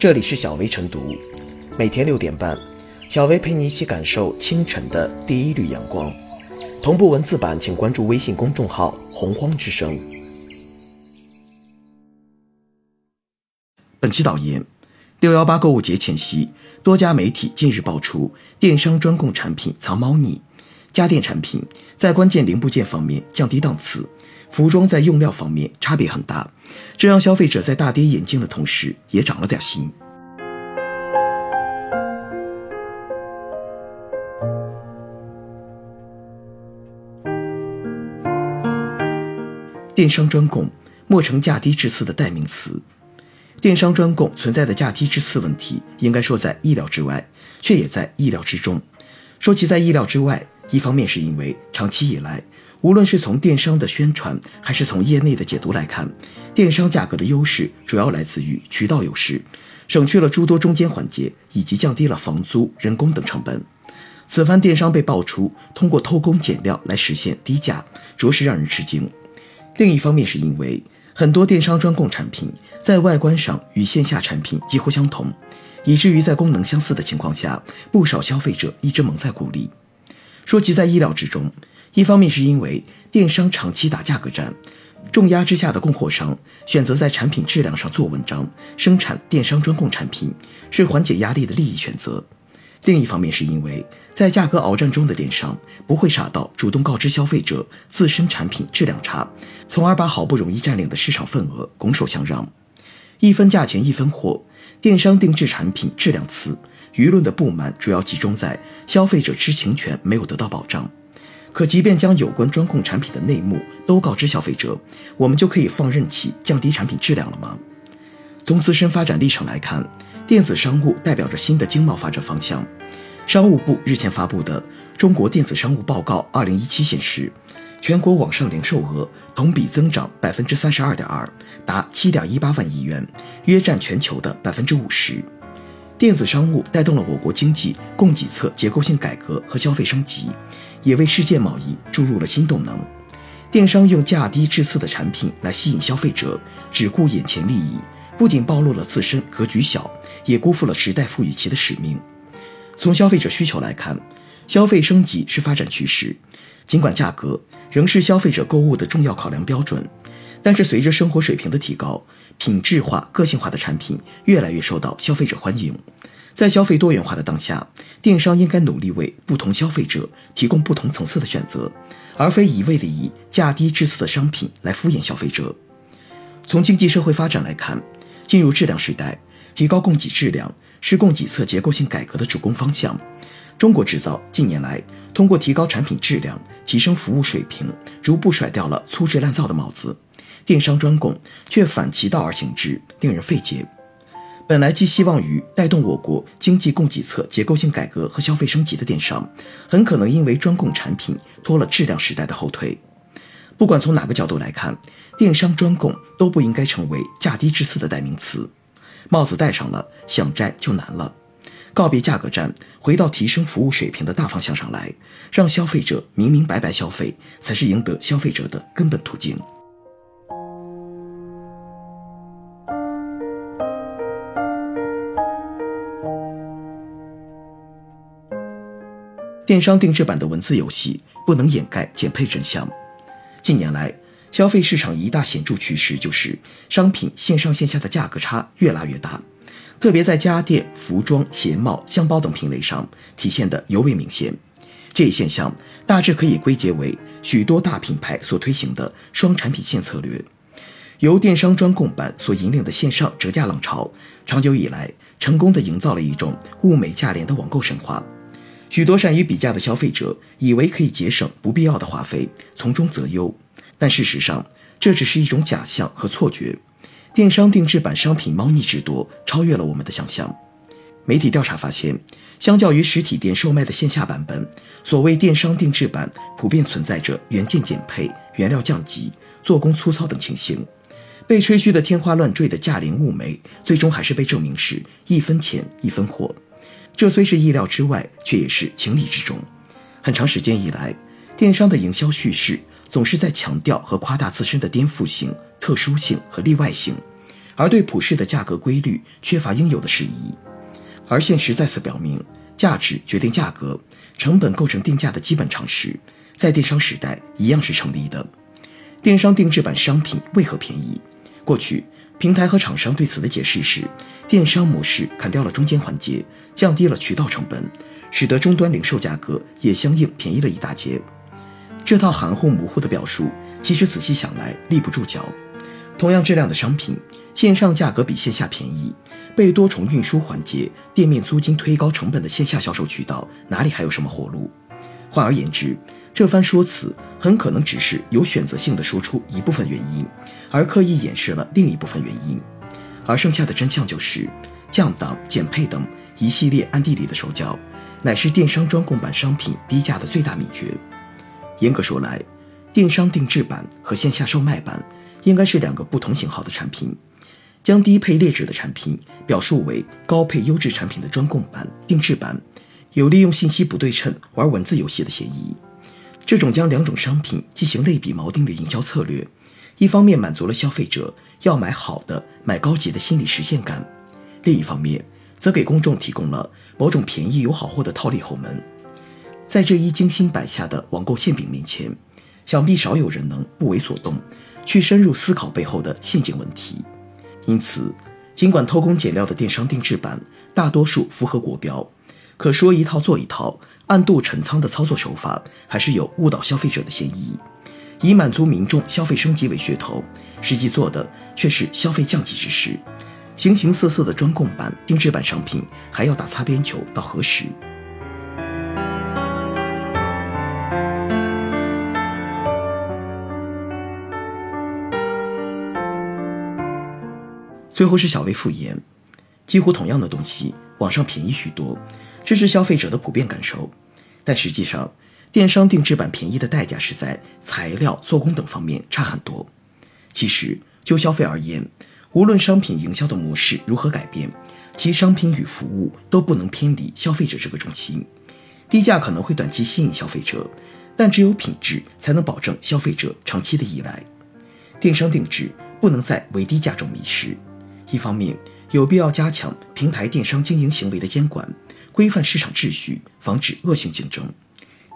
这里是小薇晨读，每天六点半，小薇陪你一起感受清晨的第一缕阳光。同步文字版，请关注微信公众号“洪荒之声”。本期导言：六幺八购物节前夕，多家媒体近日爆出电商专供产品藏猫腻，家电产品在关键零部件方面降低档次。服装在用料方面差别很大，这让消费者在大跌眼镜的同时也长了点心。电商专供莫成价低质次的代名词。电商专供存在的价低质次问题，应该说在意料之外，却也在意料之中。说其在意料之外，一方面是因为长期以来。无论是从电商的宣传，还是从业内的解读来看，电商价格的优势主要来自于渠道优势，省去了诸多中间环节，以及降低了房租、人工等成本。此番电商被爆出通过偷工减料来实现低价，着实让人吃惊。另一方面，是因为很多电商专供产品在外观上与线下产品几乎相同，以至于在功能相似的情况下，不少消费者一直蒙在鼓里。说其在意料之中。一方面是因为电商长期打价格战，重压之下的供货商选择在产品质量上做文章，生产电商专供产品是缓解压力的利益选择；另一方面是因为在价格鏖战中的电商不会傻到主动告知消费者自身产品质量差，从而把好不容易占领的市场份额拱手相让。一分价钱一分货，电商定制产品质量次，舆论的不满主要集中在消费者知情权没有得到保障。可即便将有关专供产品的内幕都告知消费者，我们就可以放任其降低产品质量了吗？从自身发展历程来看，电子商务代表着新的经贸发展方向。商务部日前发布的《中国电子商务报告（二零一七）》显示，全国网上零售额同比增长百分之三十二点二，达七点一八万亿元，约占全球的百分之五十。电子商务带动了我国经济供给侧结构性改革和消费升级，也为世界贸易注入了新动能。电商用价低质次的产品来吸引消费者，只顾眼前利益，不仅暴露了自身格局小，也辜负了时代赋予其的使命。从消费者需求来看，消费升级是发展趋势。尽管价格仍是消费者购物的重要考量标准，但是随着生活水平的提高。品质化、个性化的产品越来越受到消费者欢迎。在消费多元化的当下，电商应该努力为不同消费者提供不同层次的选择，而非一味的以价低质次的商品来敷衍消费者。从经济社会发展来看，进入质量时代，提高供给质量是供给侧结构性改革的主攻方向。中国制造近年来通过提高产品质量、提升服务水平，逐步甩掉了粗制滥造的帽子。电商专供却反其道而行之，令人费解。本来寄希望于带动我国经济供给侧结构性改革和消费升级的电商，很可能因为专供产品拖了质量时代的后腿。不管从哪个角度来看，电商专供都不应该成为价低质次的代名词。帽子戴上了，想摘就难了。告别价格战，回到提升服务水平的大方向上来，让消费者明明白白消费，才是赢得消费者的根本途径。电商定制版的文字游戏不能掩盖减配真相。近年来，消费市场一大显著趋势就是商品线上线下的价格差越拉越大，特别在家电、服装、鞋帽、箱包等品类上体现得尤为明显。这一现象大致可以归结为许多大品牌所推行的双产品线策略。由电商专供版所引领的线上折价浪潮，长久以来成功地营造了一种物美价廉的网购神话。许多善于比价的消费者以为可以节省不必要的花费，从中择优，但事实上这只是一种假象和错觉。电商定制版商品猫腻之多，超越了我们的想象。媒体调查发现，相较于实体店售卖的线下版本，所谓电商定制版普遍存在着原件减配、原料降级、做工粗糙等情形。被吹嘘的天花乱坠的价廉物美，最终还是被证明是一分钱一分货。这虽是意料之外，却也是情理之中。很长时间以来，电商的营销叙事总是在强调和夸大自身的颠覆性、特殊性和例外性，而对普世的价格规律缺乏应有的适宜。而现实再次表明，价值决定价格，成本构成定价的基本常识，在电商时代一样是成立的。电商定制版商品为何便宜？过去平台和厂商对此的解释是，电商模式砍掉了中间环节，降低了渠道成本，使得终端零售价格也相应便宜了一大截。这套含糊模糊的表述，其实仔细想来立不住脚。同样质量的商品，线上价格比线下便宜，被多重运输环节、店面租金推高成本的线下销售渠道，哪里还有什么活路？换而言之，这番说辞很可能只是有选择性的说出一部分原因，而刻意掩饰了另一部分原因，而剩下的真相就是降档、减配等一系列暗地里的手脚，乃是电商专供版商品低价的最大秘诀。严格说来，电商定制版和线下售卖版。应该是两个不同型号的产品，将低配劣质的产品表述为高配优质产品的专供版、定制版，有利用信息不对称玩文字游戏的嫌疑。这种将两种商品进行类比锚定的营销策略，一方面满足了消费者要买好的、买高级的心理实现感，另一方面则给公众提供了某种便宜有好货的套利后门。在这一精心摆下的网购馅饼面前，想必少有人能不为所动。去深入思考背后的陷阱问题，因此，尽管偷工减料的电商定制版大多数符合国标，可说一套做一套、暗度陈仓的操作手法，还是有误导消费者的嫌疑。以满足民众消费升级为噱头，实际做的却是消费降级之事。形形色色的专供版、定制版商品，还要打擦边球，到何时？最后是小微复言，几乎同样的东西，网上便宜许多，这是消费者的普遍感受。但实际上，电商定制版便宜的代价是在材料、做工等方面差很多。其实就消费而言，无论商品营销的模式如何改变，其商品与服务都不能偏离消费者这个中心。低价可能会短期吸引消费者，但只有品质才能保证消费者长期的依赖。电商定制不能在为低价中迷失。一方面有必要加强平台电商经营行为的监管，规范市场秩序，防止恶性竞争；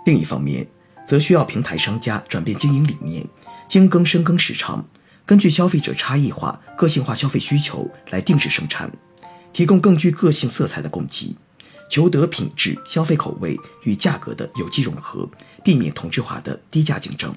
另一方面，则需要平台商家转变经营理念，精耕深耕市场，根据消费者差异化、个性化消费需求来定制生产，提供更具个性色彩的供给，求得品质、消费口味与价格的有机融合，避免同质化的低价竞争。